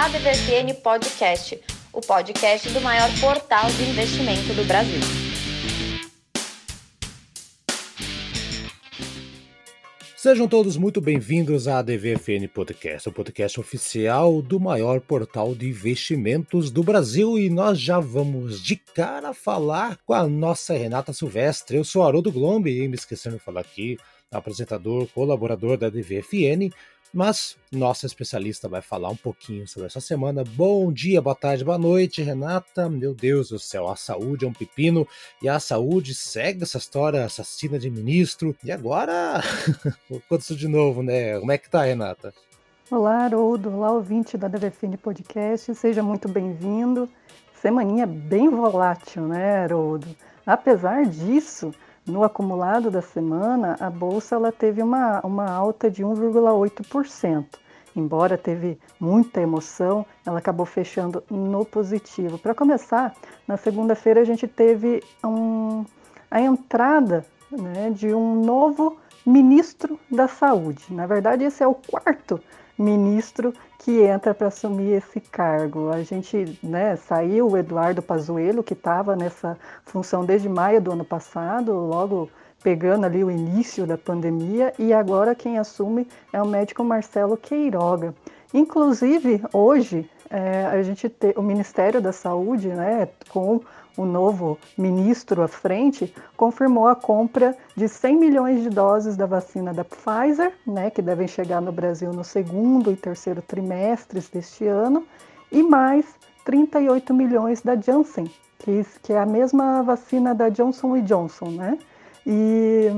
ADVFN Podcast, o podcast do maior portal de investimento do Brasil. Sejam todos muito bem-vindos à ADVFN Podcast, o podcast oficial do maior portal de investimentos do Brasil. E nós já vamos de cara falar com a nossa Renata Silvestre. Eu sou Haroldo Glombe e me esquecendo de falar aqui, apresentador, colaborador da ADVFN. Mas nossa especialista vai falar um pouquinho sobre essa semana. Bom dia, boa tarde, boa noite, Renata. Meu Deus do céu, a saúde é um pepino e a saúde segue essa história assassina de ministro. E agora, aconteceu de novo, né? Como é que tá, Renata? Olá, Haroldo. Olá, ouvinte da DVFN Podcast. Seja muito bem-vindo. Semaninha bem volátil, né, Haroldo? Apesar disso, no acumulado da semana, a bolsa ela teve uma, uma alta de 1,8%. Embora teve muita emoção, ela acabou fechando no positivo. Para começar, na segunda-feira a gente teve um, a entrada né, de um novo ministro da Saúde. Na verdade, esse é o quarto ministro que entra para assumir esse cargo. A gente né, saiu o Eduardo Pazuello, que estava nessa função desde maio do ano passado, logo pegando ali o início da pandemia, e agora quem assume é o médico Marcelo Queiroga. Inclusive, hoje, é, a gente tem o Ministério da Saúde, né, com o novo ministro à frente, confirmou a compra de 100 milhões de doses da vacina da Pfizer, né, que devem chegar no Brasil no segundo e terceiro trimestres deste ano, e mais 38 milhões da Janssen, que, que é a mesma vacina da Johnson Johnson, né? E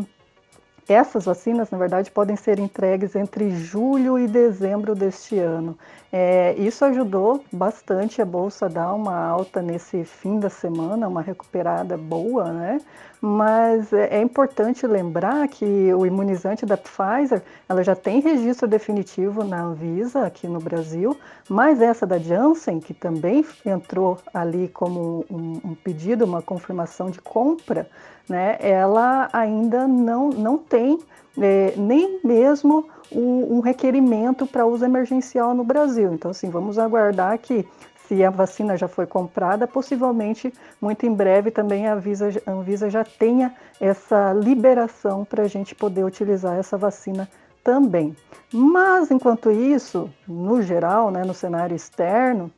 essas vacinas, na verdade, podem ser entregues entre julho e dezembro deste ano. É, isso ajudou bastante a bolsa a dar uma alta nesse fim da semana, uma recuperada boa, né? Mas é, é importante lembrar que o imunizante da Pfizer, ela já tem registro definitivo na Anvisa aqui no Brasil, mas essa da Janssen, que também entrou ali como um, um pedido, uma confirmação de compra, né? Ela ainda não, não tem é, nem mesmo um, um requerimento para uso emergencial no Brasil. Então, assim, vamos aguardar que se a vacina já foi comprada, possivelmente muito em breve também a Anvisa, a Anvisa já tenha essa liberação para a gente poder utilizar essa vacina também. Mas enquanto isso, no geral, né, no cenário externo,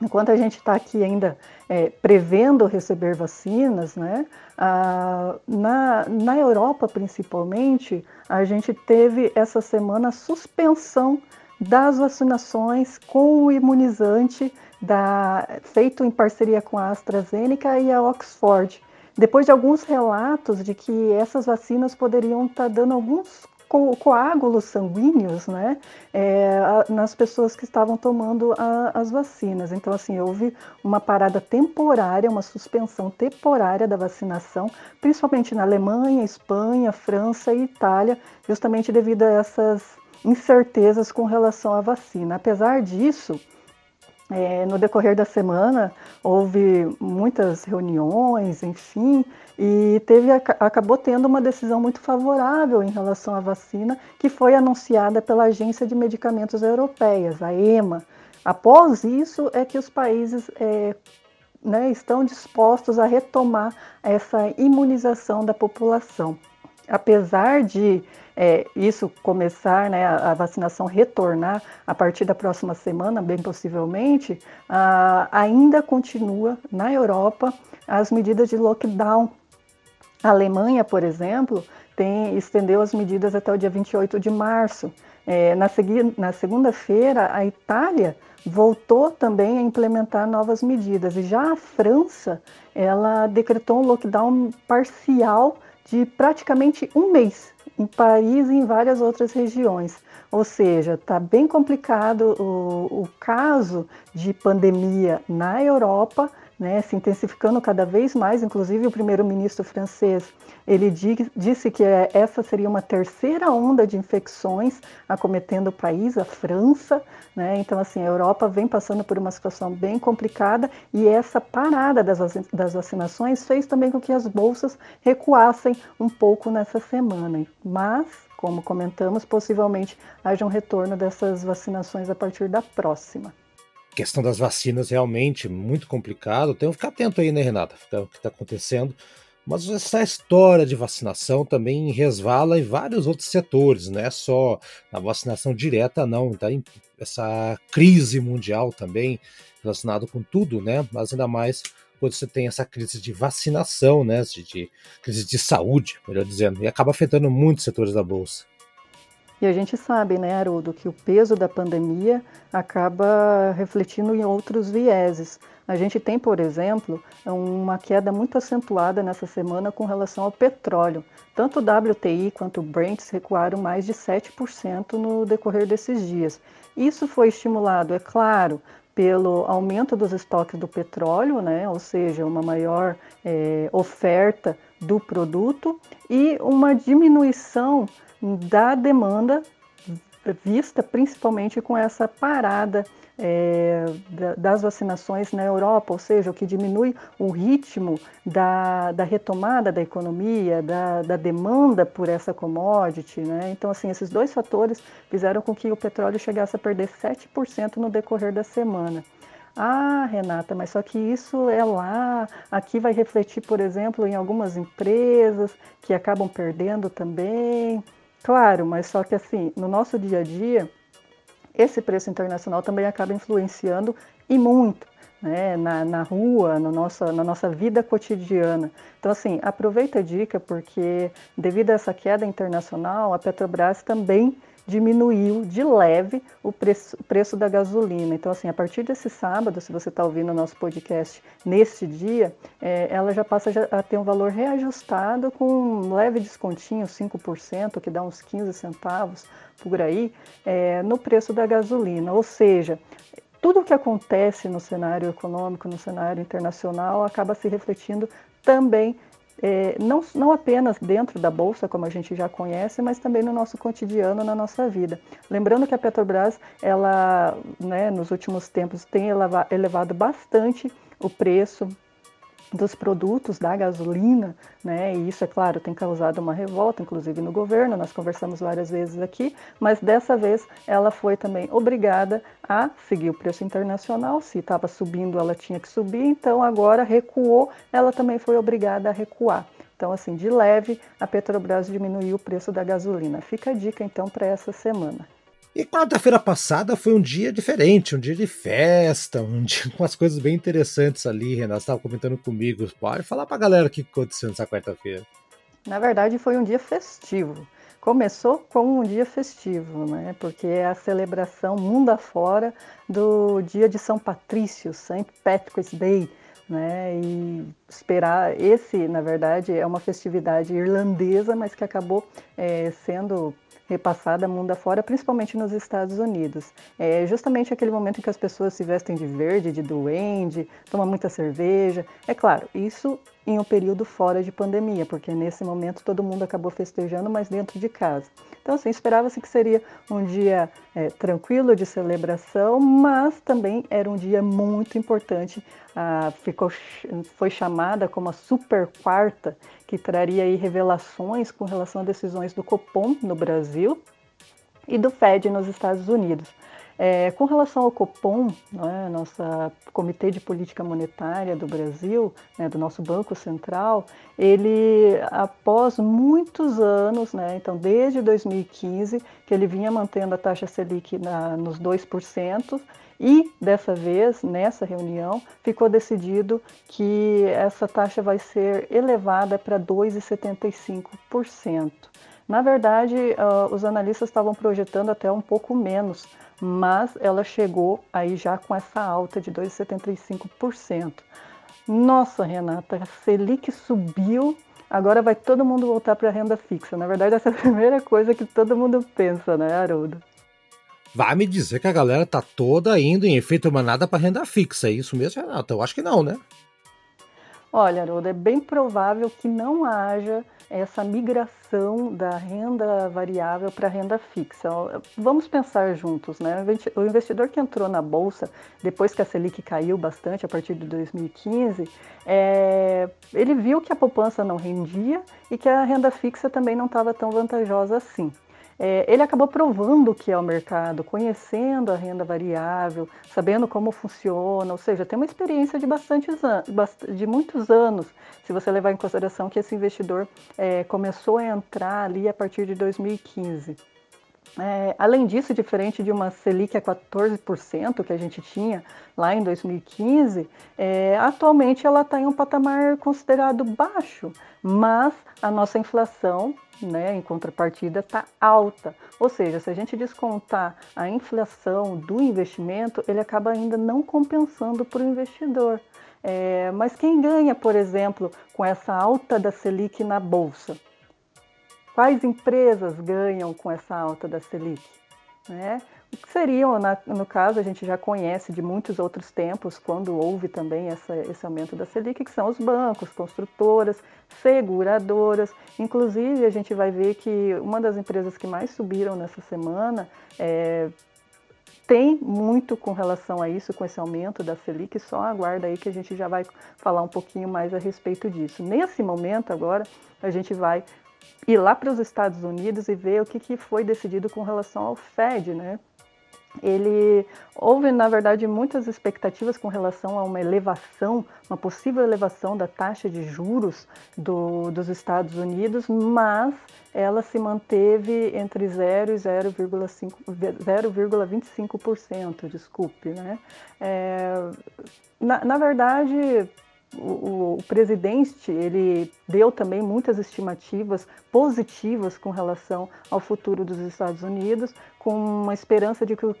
enquanto a gente está aqui ainda é, prevendo receber vacinas, né, na, na Europa principalmente, a gente teve essa semana suspensão das vacinações com o imunizante da, feito em parceria com a AstraZeneca e a Oxford. Depois de alguns relatos de que essas vacinas poderiam estar tá dando alguns co coágulos sanguíneos né, é, nas pessoas que estavam tomando a, as vacinas. Então, assim, houve uma parada temporária, uma suspensão temporária da vacinação, principalmente na Alemanha, Espanha, França e Itália, justamente devido a essas incertezas com relação à vacina. Apesar disso, é, no decorrer da semana houve muitas reuniões, enfim, e teve, acabou tendo uma decisão muito favorável em relação à vacina, que foi anunciada pela Agência de Medicamentos Europeias, a EMA. Após isso, é que os países é, né, estão dispostos a retomar essa imunização da população. Apesar de é, isso começar, né, a, vacinação retornar a partir da próxima semana, bem possivelmente, ainda continua na Europa as medidas de lockdown. A Alemanha, por exemplo, tem, estendeu as medidas até o dia 28 de março. É, na, na segunda-feira, a Itália voltou também a implementar novas medidas. E já a França, ela decretou um lockdown parcial de praticamente um mês em Paris e em várias outras regiões. Ou seja, está bem complicado o, o caso de pandemia na Europa né, se intensificando cada vez mais. Inclusive, o primeiro-ministro francês ele disse que é, essa seria uma terceira onda de infecções acometendo o país, a França. Né? Então, assim, a Europa vem passando por uma situação bem complicada e essa parada das, das vacinações fez também com que as bolsas recuassem um pouco nessa semana. Mas, como comentamos, possivelmente haja um retorno dessas vacinações a partir da próxima. Questão das vacinas realmente muito complicado. Tem que ficar atento aí, né, Renata? Ficar o que está acontecendo. Mas essa história de vacinação também resvala em vários outros setores, não é só na vacinação direta, não. Tá essa crise mundial também relacionado com tudo, né? Mas ainda mais quando você tem essa crise de vacinação, né? De, de crise de saúde, melhor dizendo, e acaba afetando muitos setores da bolsa. E a gente sabe, né, Haroldo, que o peso da pandemia acaba refletindo em outros vieses. A gente tem, por exemplo, uma queda muito acentuada nessa semana com relação ao petróleo. Tanto o WTI quanto o Brent recuaram mais de 7% no decorrer desses dias. Isso foi estimulado, é claro, pelo aumento dos estoques do petróleo, né, ou seja, uma maior é, oferta do produto e uma diminuição da demanda vista principalmente com essa parada é, das vacinações na Europa, ou seja, o que diminui o ritmo da, da retomada da economia, da, da, demanda por essa commodity. Né? Então, assim, esses dois fatores fizeram com que o petróleo chegasse a perder 7% no decorrer da semana. Ah, Renata, mas só que isso é lá, aqui vai refletir, por exemplo, em algumas empresas que acabam perdendo também. Claro, mas só que assim, no nosso dia a dia, esse preço internacional também acaba influenciando e muito. Né, na, na rua, no nossa, na nossa vida cotidiana. Então, assim, aproveita a dica, porque devido a essa queda internacional, a Petrobras também diminuiu de leve o preço, o preço da gasolina. Então, assim, a partir desse sábado, se você está ouvindo o nosso podcast nesse dia, é, ela já passa a ter um valor reajustado com um leve descontinho, 5%, que dá uns 15 centavos por aí, é, no preço da gasolina. Ou seja, tudo o que acontece no cenário econômico, no cenário internacional, acaba se refletindo também é, não, não apenas dentro da bolsa, como a gente já conhece, mas também no nosso cotidiano, na nossa vida. Lembrando que a Petrobras, ela, né, nos últimos tempos, tem elevado bastante o preço dos produtos da gasolina, né? E isso, é claro, tem causado uma revolta, inclusive no governo. Nós conversamos várias vezes aqui, mas dessa vez ela foi também obrigada a seguir o preço internacional. Se estava subindo, ela tinha que subir. Então agora recuou, ela também foi obrigada a recuar. Então, assim, de leve, a Petrobras diminuiu o preço da gasolina. Fica a dica então para essa semana. E quarta-feira passada foi um dia diferente, um dia de festa, um dia com as coisas bem interessantes ali. Renato estava comentando comigo. Pode falar para a galera o que aconteceu nessa quarta-feira. Na verdade, foi um dia festivo. Começou com um dia festivo, né? Porque é a celebração mundo afora do dia de São Patrício, St. Patrick's Day, né? E esperar esse, na verdade, é uma festividade irlandesa, mas que acabou é, sendo repassada mundo afora, principalmente nos Estados Unidos. É justamente aquele momento em que as pessoas se vestem de verde, de duende, tomam muita cerveja. É claro, isso em um período fora de pandemia, porque nesse momento todo mundo acabou festejando, mas dentro de casa. Então, assim, esperava-se que seria um dia é, tranquilo de celebração, mas também era um dia muito importante. Ficou, foi chamada como a super quarta, que traria aí revelações com relação a decisões do Copom no Brasil e do Fed nos Estados Unidos. É, com relação ao Copom, né, nossa Comitê de Política Monetária do Brasil, né, do nosso Banco Central, ele, após muitos anos, né, então desde 2015, que ele vinha mantendo a taxa Selic na, nos 2%, e dessa vez, nessa reunião, ficou decidido que essa taxa vai ser elevada para 2,75%. Na verdade, uh, os analistas estavam projetando até um pouco menos, mas ela chegou aí já com essa alta de 2,75%. Nossa, Renata, a Selic subiu, agora vai todo mundo voltar para a renda fixa. Na verdade, essa é a primeira coisa que todo mundo pensa, né, Haroldo? Vai me dizer que a galera tá toda indo em efeito manada para renda fixa, é isso mesmo, Renata? Eu acho que não, né? Olha, Haroldo, é bem provável que não haja essa migração da renda variável para renda fixa. Vamos pensar juntos, né? O investidor que entrou na bolsa depois que a Selic caiu bastante a partir de 2015, é, ele viu que a poupança não rendia e que a renda fixa também não estava tão vantajosa assim. É, ele acabou provando o que é o mercado, conhecendo a renda variável, sabendo como funciona, ou seja, tem uma experiência de bastantes anos, de muitos anos, se você levar em consideração que esse investidor é, começou a entrar ali a partir de 2015. É, além disso, diferente de uma Selic a 14% que a gente tinha lá em 2015, é, atualmente ela está em um patamar considerado baixo, mas a nossa inflação, né, em contrapartida, está alta. Ou seja, se a gente descontar a inflação do investimento, ele acaba ainda não compensando para o investidor. É, mas quem ganha, por exemplo, com essa alta da Selic na bolsa? Quais empresas ganham com essa alta da Selic? Né? O que seriam, no caso, a gente já conhece de muitos outros tempos, quando houve também essa, esse aumento da Selic, que são os bancos, construtoras, seguradoras. Inclusive, a gente vai ver que uma das empresas que mais subiram nessa semana é, tem muito com relação a isso, com esse aumento da Selic, só aguarda aí que a gente já vai falar um pouquinho mais a respeito disso. Nesse momento agora, a gente vai ir lá para os Estados Unidos e ver o que, que foi decidido com relação ao Fed, né? Ele houve, na verdade, muitas expectativas com relação a uma elevação, uma possível elevação da taxa de juros do, dos Estados Unidos, mas ela se manteve entre 0 e 0,25%, desculpe, né? É, na, na verdade, o, o, presidente ele deu também muitas estimativas positivas com relação ao futuro dos Estados Unidos, com uma esperança de que o,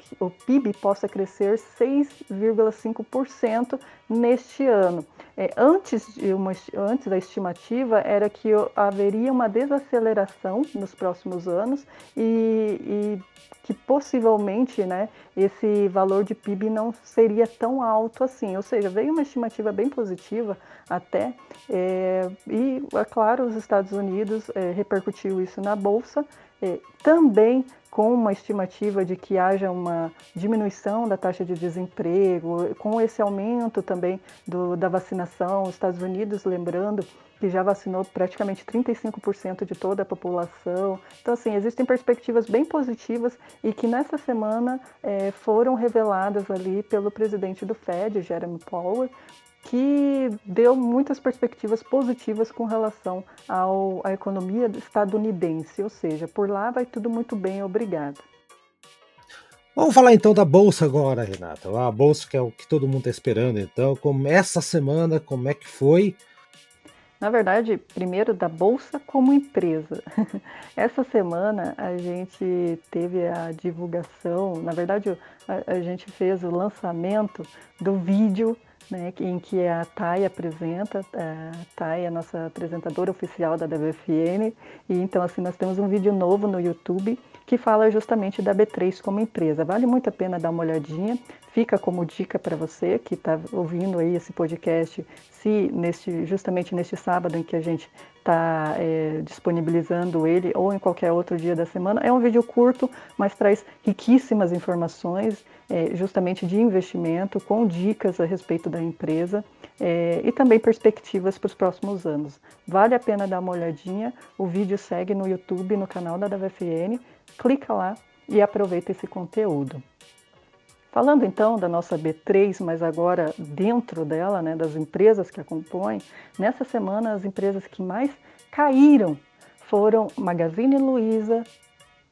PIB possa crescer 6,5% neste ano. É, antes, uma, antes da estimativa era que haveria uma desaceleração nos próximos anos e, e que possivelmente né, esse valor de PIB não seria tão alto assim. Ou seja, veio uma estimativa bem positiva até, é, e é claro, os Estados Unidos é, repercutiu isso na Bolsa, também com uma estimativa de que haja uma diminuição da taxa de desemprego, com esse aumento também do, da vacinação, os Estados Unidos, lembrando, que já vacinou praticamente 35% de toda a população. Então, assim, existem perspectivas bem positivas e que nessa semana é, foram reveladas ali pelo presidente do Fed, Jeremy Powell, que deu muitas perspectivas positivas com relação ao, à economia estadunidense, ou seja, por lá vai tudo muito bem, obrigado. Vamos falar então da bolsa agora, Renata. A bolsa que é o que todo mundo está esperando, então, como essa semana, como é que foi? Na verdade, primeiro da bolsa como empresa. Essa semana a gente teve a divulgação, na verdade a, a gente fez o lançamento do vídeo né, em que a Thay apresenta, a Thay é a nossa apresentadora oficial da WFN, e então assim nós temos um vídeo novo no YouTube que fala justamente da B3 como empresa. Vale muito a pena dar uma olhadinha, fica como dica para você que está ouvindo aí esse podcast, se neste, justamente neste sábado em que a gente está é, disponibilizando ele ou em qualquer outro dia da semana. É um vídeo curto, mas traz riquíssimas informações, é, justamente de investimento, com dicas a respeito da empresa é, e também perspectivas para os próximos anos. Vale a pena dar uma olhadinha. O vídeo segue no YouTube, no canal da WFN clica lá e aproveita esse conteúdo. Falando então da nossa B3, mas agora dentro dela, né, das empresas que a compõem, nessa semana as empresas que mais caíram foram Magazine Luiza,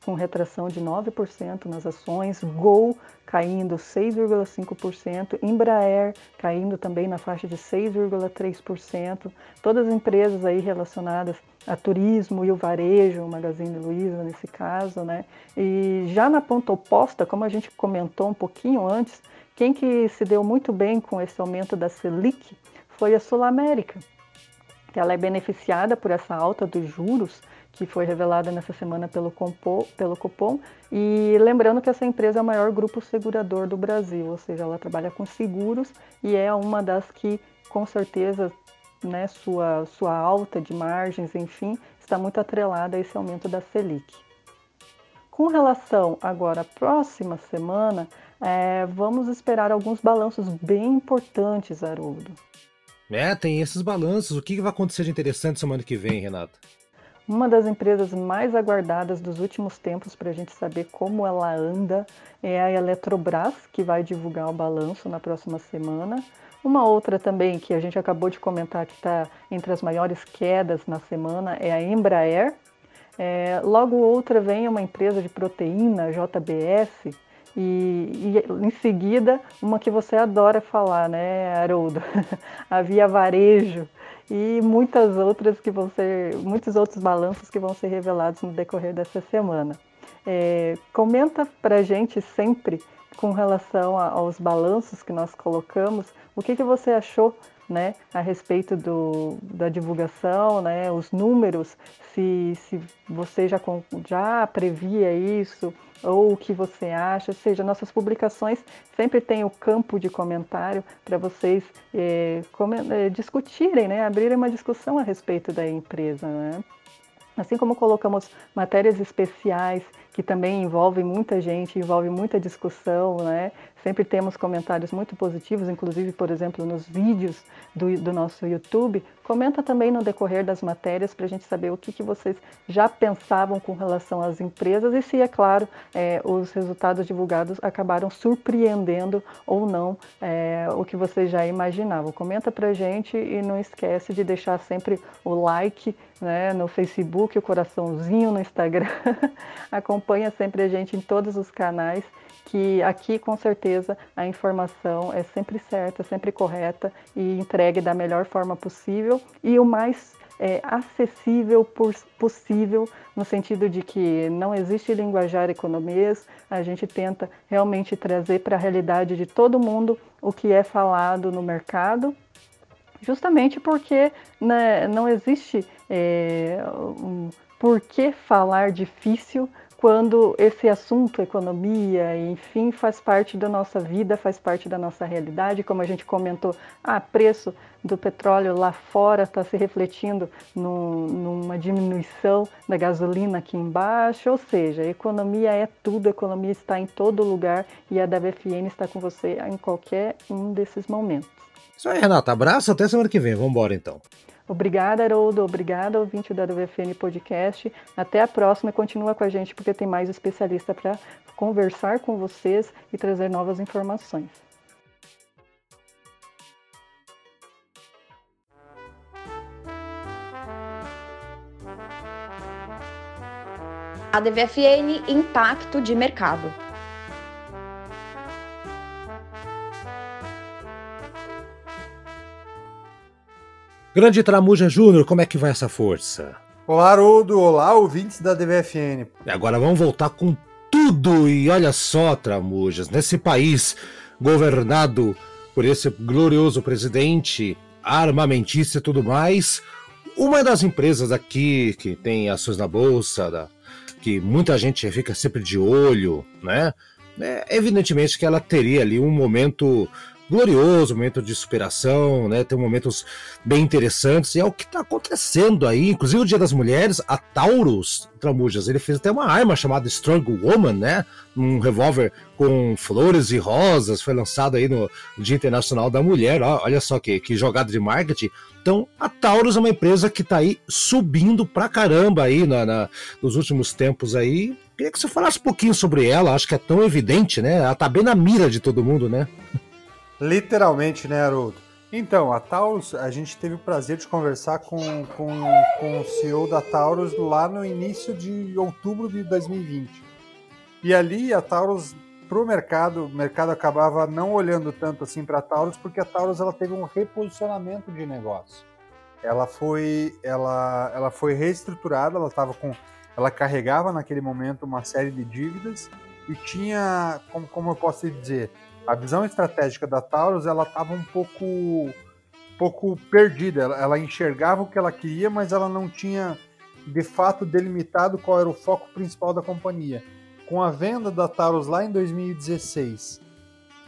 com retração de 9% nas ações, Gol caindo 6,5%, Embraer caindo também na faixa de 6,3%, todas as empresas aí relacionadas a turismo e o varejo, o Magazine Luiza nesse caso, né? E já na ponta oposta, como a gente comentou um pouquinho antes, quem que se deu muito bem com esse aumento da Selic foi a Sul América, ela é beneficiada por essa alta dos juros que foi revelada nessa semana pelo, Compo, pelo Copom. E lembrando que essa empresa é o maior grupo segurador do Brasil, ou seja, ela trabalha com seguros e é uma das que, com certeza, né, sua, sua alta de margens, enfim, está muito atrelada a esse aumento da Selic. Com relação agora à próxima semana, é, vamos esperar alguns balanços bem importantes, Haroldo. É, tem esses balanços. O que vai acontecer de interessante semana que vem, Renata? Uma das empresas mais aguardadas dos últimos tempos para a gente saber como ela anda é a Eletrobras, que vai divulgar o balanço na próxima semana. Uma outra também que a gente acabou de comentar que está entre as maiores quedas na semana é a Embraer. É, logo outra vem uma empresa de proteína, JBS, e, e, em seguida uma que você adora falar, né, Haroldo? a Via Varejo e muitas outras que vão ser, muitos outros balanços que vão ser revelados no decorrer dessa semana. É, comenta para gente sempre com relação a, aos balanços que nós colocamos, o que, que você achou né, a respeito do, da divulgação, né, os números, se, se você já, já previa isso, ou o que você acha, ou seja, nossas publicações sempre tem o campo de comentário para vocês é, discutirem, né, abrirem uma discussão a respeito da empresa. Né? Assim como colocamos matérias especiais que também envolvem muita gente, envolve muita discussão, né? Sempre temos comentários muito positivos, inclusive, por exemplo, nos vídeos do, do nosso YouTube. Comenta também no decorrer das matérias para a gente saber o que, que vocês já pensavam com relação às empresas e se, é claro, é, os resultados divulgados acabaram surpreendendo ou não é, o que vocês já imaginavam. Comenta para a gente e não esquece de deixar sempre o like né, no Facebook, o coraçãozinho no Instagram. Acompanha sempre a gente em todos os canais que aqui com certeza a informação é sempre certa, sempre correta e entregue da melhor forma possível e o mais é, acessível possível, no sentido de que não existe linguajar economês, a gente tenta realmente trazer para a realidade de todo mundo o que é falado no mercado, justamente porque né, não existe é, um, por que falar difícil quando esse assunto, economia, enfim, faz parte da nossa vida, faz parte da nossa realidade, como a gente comentou, ah, preço do petróleo lá fora está se refletindo no, numa diminuição da gasolina aqui embaixo, ou seja, economia é tudo, economia está em todo lugar e a WFN está com você em qualquer um desses momentos. Isso aí, Renata. Abraço, até semana que vem. Vamos embora então. Obrigada, Haroldo. Obrigada, ouvinte da WFN Podcast. Até a próxima e continua com a gente porque tem mais especialista para conversar com vocês e trazer novas informações. A DVFN Impacto de Mercado. Grande Tramuja Júnior, como é que vai essa força? Olá, Haroldo. Olá, ouvintes da DVFN. E agora vamos voltar com tudo. E olha só, Tramujas, nesse país governado por esse glorioso presidente armamentista e tudo mais, uma das empresas aqui que tem ações na bolsa, da, que muita gente fica sempre de olho, né? É, evidentemente que ela teria ali um momento glorioso, momento de superação, né? Tem momentos bem interessantes e é o que está acontecendo aí. Inclusive o Dia das Mulheres, a Taurus Tramujas, ele fez até uma arma chamada Strong Woman, né? Um revólver com flores e rosas, foi lançado aí no Dia Internacional da Mulher. Olha só que, que jogada de marketing. Então, a Taurus é uma empresa que está aí subindo pra caramba aí na, na, nos últimos tempos aí. Queria que você falasse um pouquinho sobre ela, acho que é tão evidente, né? Ela tá bem na mira de todo mundo, né? Literalmente, né, Haroldo? Então, a Taurus, a gente teve o prazer de conversar com, com, com o CEO da Taurus lá no início de outubro de 2020. E ali a Taurus, para o mercado, o mercado acabava não olhando tanto assim para a Taurus, porque a Taurus ela teve um reposicionamento de negócio. Ela foi, ela, ela foi reestruturada, ela estava com, ela carregava naquele momento uma série de dívidas e tinha, como, como eu posso dizer, a visão estratégica da Taurus ela estava um pouco pouco perdida. Ela, ela, enxergava o que ela queria, mas ela não tinha de fato delimitado qual era o foco principal da companhia. Com a venda da Taurus lá em 2016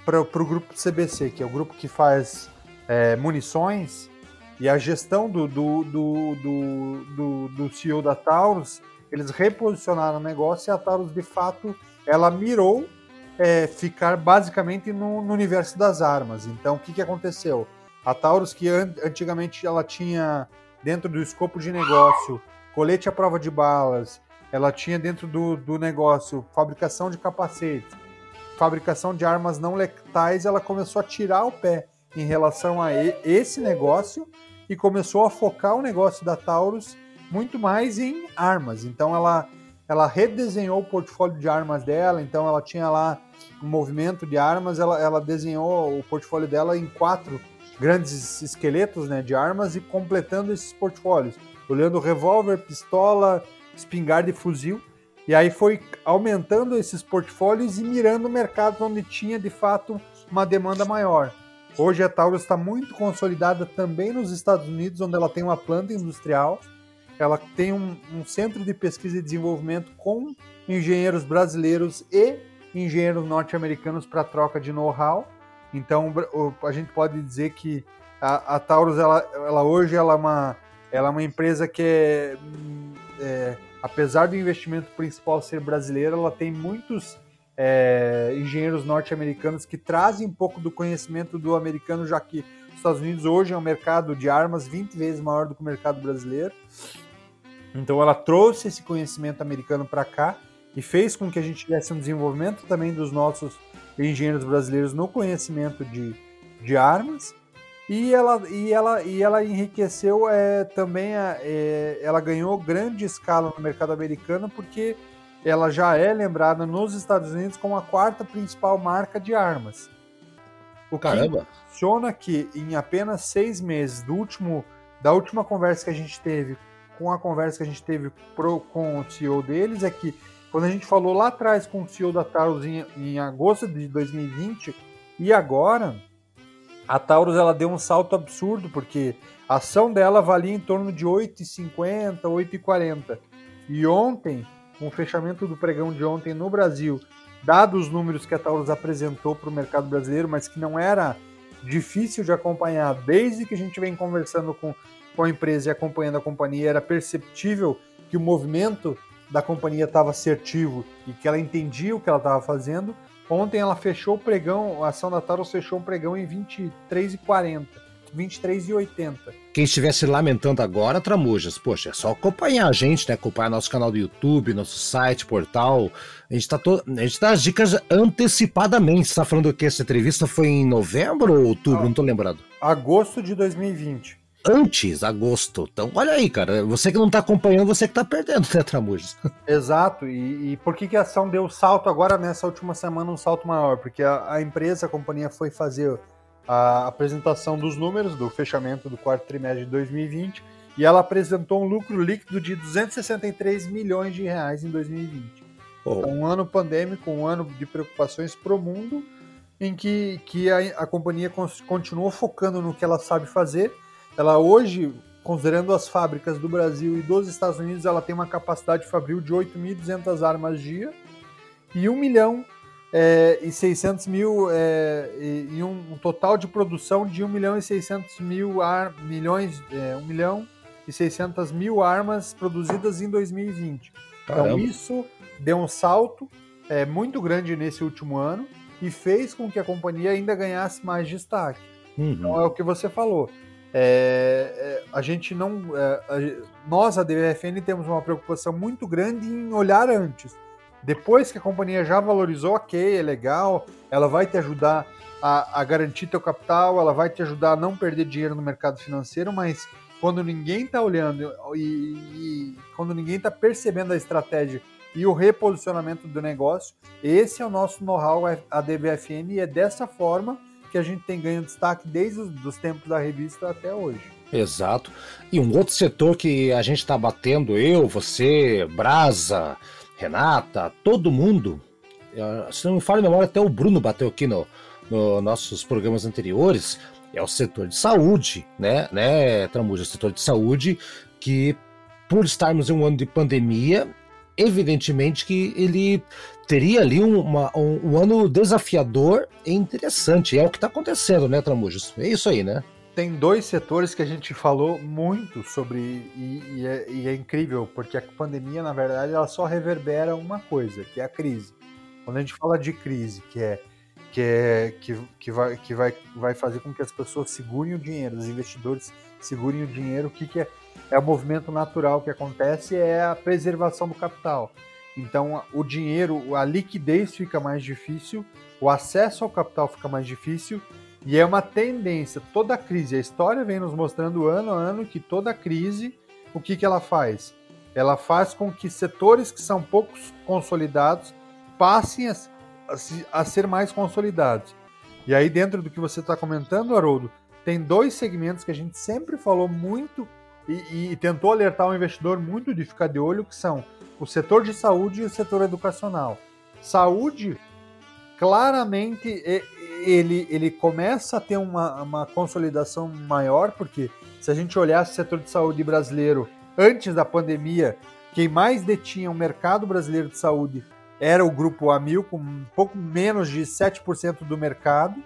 para o grupo CBC, que é o grupo que faz é, munições, e a gestão do, do, do, do, do, do CEO da Taurus, eles reposicionaram o negócio e a Taurus de fato ela mirou é, ficar basicamente no, no, universo das armas. Então, o que, que aconteceu? A Taurus, que an antigamente ela tinha dentro do escopo de negócio colete à prova de balas, ela tinha dentro do, do negócio fabricação de capacetes, fabricação de armas não letais, ela começou a tirar o pé em relação a esse negócio e começou a focar o negócio da Taurus muito mais em armas. Então ela ela redesenhou o portfólio de armas dela, então ela tinha lá movimento de armas, ela, ela desenhou o portfólio dela em quatro grandes esqueletos né, de armas e completando esses portfólios, olhando revólver, pistola, espingarda e fuzil. E aí foi aumentando esses portfólios e mirando mercados onde tinha de fato uma demanda maior. Hoje a Taurus está muito consolidada também nos Estados Unidos, onde ela tem uma planta industrial, ela tem um, um centro de pesquisa e desenvolvimento com engenheiros brasileiros e engenheiros norte-americanos para troca de know-how. Então a gente pode dizer que a, a Taurus ela, ela hoje ela é uma ela é uma empresa que é, é apesar do investimento principal ser brasileiro, ela tem muitos é, engenheiros norte-americanos que trazem um pouco do conhecimento do americano, já que os Estados Unidos hoje é um mercado de armas 20 vezes maior do que o mercado brasileiro. Então ela trouxe esse conhecimento americano para cá e fez com que a gente tivesse um desenvolvimento também dos nossos engenheiros brasileiros no conhecimento de, de armas e ela, e ela, e ela enriqueceu é, também, a, é, ela ganhou grande escala no mercado americano porque ela já é lembrada nos Estados Unidos como a quarta principal marca de armas. O Caramba! funciona que em apenas seis meses do último, da última conversa que a gente teve com a conversa que a gente teve pro, com o CEO deles é que quando a gente falou lá atrás com o CEO da Taurus em, em agosto de 2020 e agora a Taurus ela deu um salto absurdo, porque a ação dela valia em torno de 8,50, 8,40. E ontem, com o fechamento do pregão de ontem no Brasil, dados os números que a Taurus apresentou para o mercado brasileiro, mas que não era difícil de acompanhar desde que a gente vem conversando com, com a empresa e acompanhando a companhia, era perceptível que o movimento da companhia estava assertivo e que ela entendia o que ela estava fazendo. Ontem ela fechou o pregão, a ação da Taurus fechou o pregão em 23,40. 23,80. Quem estivesse lamentando agora, Tramujas, poxa, é só acompanhar a gente, né? Acompanhar nosso canal do YouTube, nosso site, portal. A gente, tá to... a gente dá as dicas antecipadamente. Você tá falando que essa entrevista foi em novembro ou outubro? Ah, não tô lembrado. Agosto de 2020 antes, agosto. Então, olha aí, cara. Você que não tá acompanhando, você que tá perdendo, né, Tramujas? Exato. E, e, por que, que a ação deu salto agora nessa última semana, um salto maior? Porque a, a empresa, a companhia foi fazer a apresentação dos números do fechamento do quarto trimestre de 2020 e ela apresentou um lucro líquido de 263 milhões de reais em 2020. Oh. Então, um ano pandêmico, um ano de preocupações para o mundo, em que, que a, a companhia continuou focando no que ela sabe fazer ela hoje, considerando as fábricas do Brasil e dos Estados Unidos, ela tem uma capacidade fabril de 8.200 armas dia e 1 milhão é, e 600 mil é, e, e um, um, total de produção de 1 milhão e 600 mil ar, milhões, é, 1 milhão e 600 mil armas produzidas em 2020. Então, Caramba. Então isso deu um salto é, muito grande nesse último ano e fez com que a companhia ainda ganhasse mais destaque. Uhum. Então é o que você falou. É, é, a gente não. É, a, nós, a DVFN, temos uma preocupação muito grande em olhar antes. Depois que a companhia já valorizou, ok, é legal, ela vai te ajudar a, a garantir teu capital, ela vai te ajudar a não perder dinheiro no mercado financeiro, mas quando ninguém está olhando e, e, quando ninguém está percebendo a estratégia e o reposicionamento do negócio, esse é o nosso know-how, a DBFN, e é dessa forma que a gente tem ganho destaque desde os tempos da revista até hoje. Exato. E um outro setor que a gente está batendo, eu, você, Brasa, Renata, todo mundo, eh, se não me falha a memória, até o Bruno bateu aqui no, no nossos programas anteriores, é o setor de saúde, né, né, Tramuja, o setor de saúde que por estarmos em um ano de pandemia, evidentemente que ele teria ali um, uma, um, um, ano desafiador e interessante. É o que está acontecendo, né, Tramujas? É isso aí, né? Tem dois setores que a gente falou muito sobre e, e, é, e, é, incrível, porque a pandemia, na verdade, ela só reverbera uma coisa, que é a crise. Quando a gente fala de crise, que é que, é, que, que, vai, que vai, vai fazer com que as pessoas segurem o dinheiro, os investidores segurem o dinheiro, o que, que é é o movimento natural que acontece, é a preservação do capital. Então, o dinheiro, a liquidez fica mais difícil, o acesso ao capital fica mais difícil, e é uma tendência. Toda crise, a história vem nos mostrando ano a ano que toda crise, o que, que ela faz? Ela faz com que setores que são poucos consolidados passem a, a, a ser mais consolidados. E aí, dentro do que você está comentando, Haroldo, tem dois segmentos que a gente sempre falou muito e, e, tentou alertar o investidor muito de ficar de olho, que são o setor de saúde e o setor educacional. Saúde, claramente, ele, ele começa a ter uma, uma consolidação maior, porque se a gente olhasse o setor de saúde brasileiro antes da pandemia, quem mais detinha o mercado brasileiro de saúde era o grupo Amil, com um pouco menos de 7% do mercado,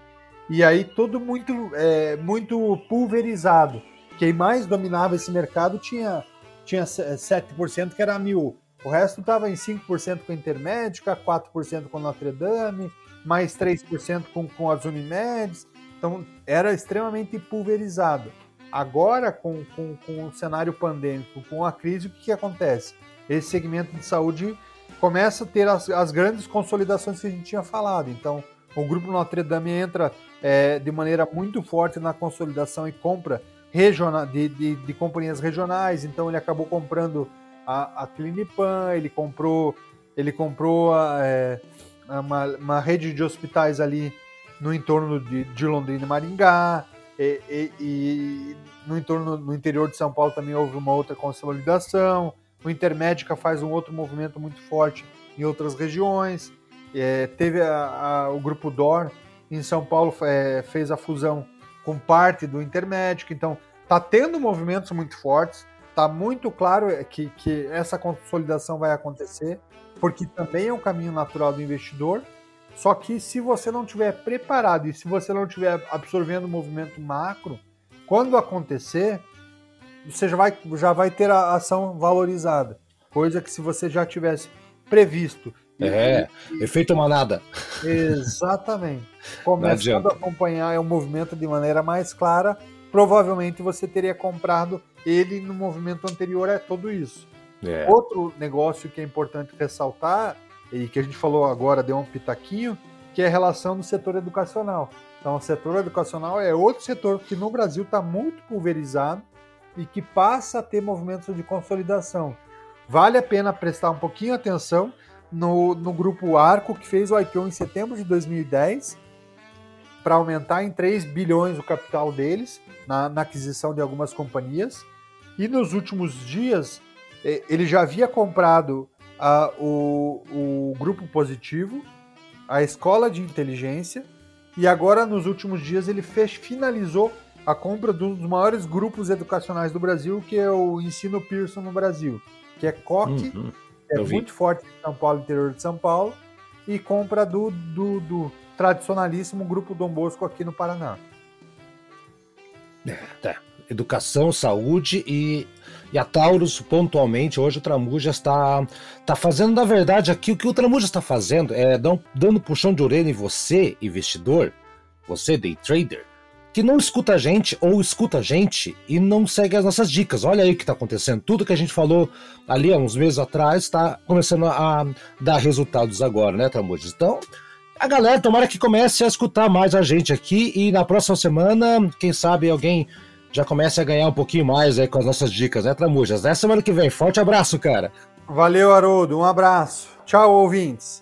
e aí tudo muito, é, muito pulverizado. Quem mais dominava esse mercado tinha, tinha 7% que era a Amil. O resto estava em 5% com a Intermédica, 4% com a Notre Dame, mais 3% com, com as Unimedes. Então era extremamente pulverizado. Agora, com, com, com o cenário pandêmico, com a crise, o que, que acontece? Esse segmento de saúde começa a ter as, as grandes consolidações que a gente tinha falado. Então, o grupo Notre Dame entra é, de maneira muito forte na consolidação e compra regional, de, de, de, companhias regionais. Então, ele acabou comprando a, a Clinipan, ele comprou, ele comprou a, é, uma, uma, rede de hospitais ali no entorno de, de Londrina e Maringá. E, e, e, no entorno no interior de São Paulo também houve uma outra consolidação. O Intermédica faz um outro movimento muito forte em outras regiões. É, teve a, a, o grupo DOR em São Paulo é, fez a fusão com parte do Intermédica. Então, está tendo movimentos muito fortes. Está muito claro que, que essa consolidação vai acontecer, porque também é um caminho natural do investidor. Só que se você não tiver preparado e se você não estiver absorvendo o movimento macro, quando acontecer, você já vai, já vai ter a ação valorizada. Coisa que se você já tivesse previsto. É, efeito manada. Exatamente. Começando a acompanhar o movimento de maneira mais clara, provavelmente você teria comprado ele no movimento anterior é tudo isso. É. Outro negócio que é importante ressaltar, e que a gente falou agora, deu um pitaquinho, que é a relação do setor educacional. Então, o setor educacional é outro setor que no Brasil está muito pulverizado e que passa a ter movimentos de consolidação. Vale a pena prestar um pouquinho atenção no, no grupo Arco, que fez o IPO em setembro de 2010, para aumentar em 3 bilhões o capital deles na, na, aquisição de algumas companhias. E nos últimos dias, ele já havia comprado a, o, o grupo positivo, a escola de inteligência, e agora nos últimos dias ele fez, finalizou a compra de um dos maiores grupos educacionais do Brasil, que é o Ensino Pearson no Brasil, que é COC, uhum, é muito forte em São Paulo, interior de São Paulo, e compra do, do, do tradicionalíssimo Grupo Dom Bosco aqui no Paraná. É, tá. Educação, saúde e, e a Taurus, pontualmente, hoje o Tramuja está, está fazendo, na verdade, aqui o que o Tramuja está fazendo é dando, dando puxão de orelha em você, investidor, você, day trader, que não escuta a gente ou escuta a gente e não segue as nossas dicas. Olha aí o que está acontecendo. Tudo que a gente falou ali há uns meses atrás está começando a dar resultados agora, né, Tramujas? Então, a galera, tomara que comece a escutar mais a gente aqui e na próxima semana, quem sabe alguém já comece a ganhar um pouquinho mais aí com as nossas dicas, né, Tramujas? Até semana que vem. Forte abraço, cara. Valeu, Haroldo. Um abraço. Tchau, ouvintes.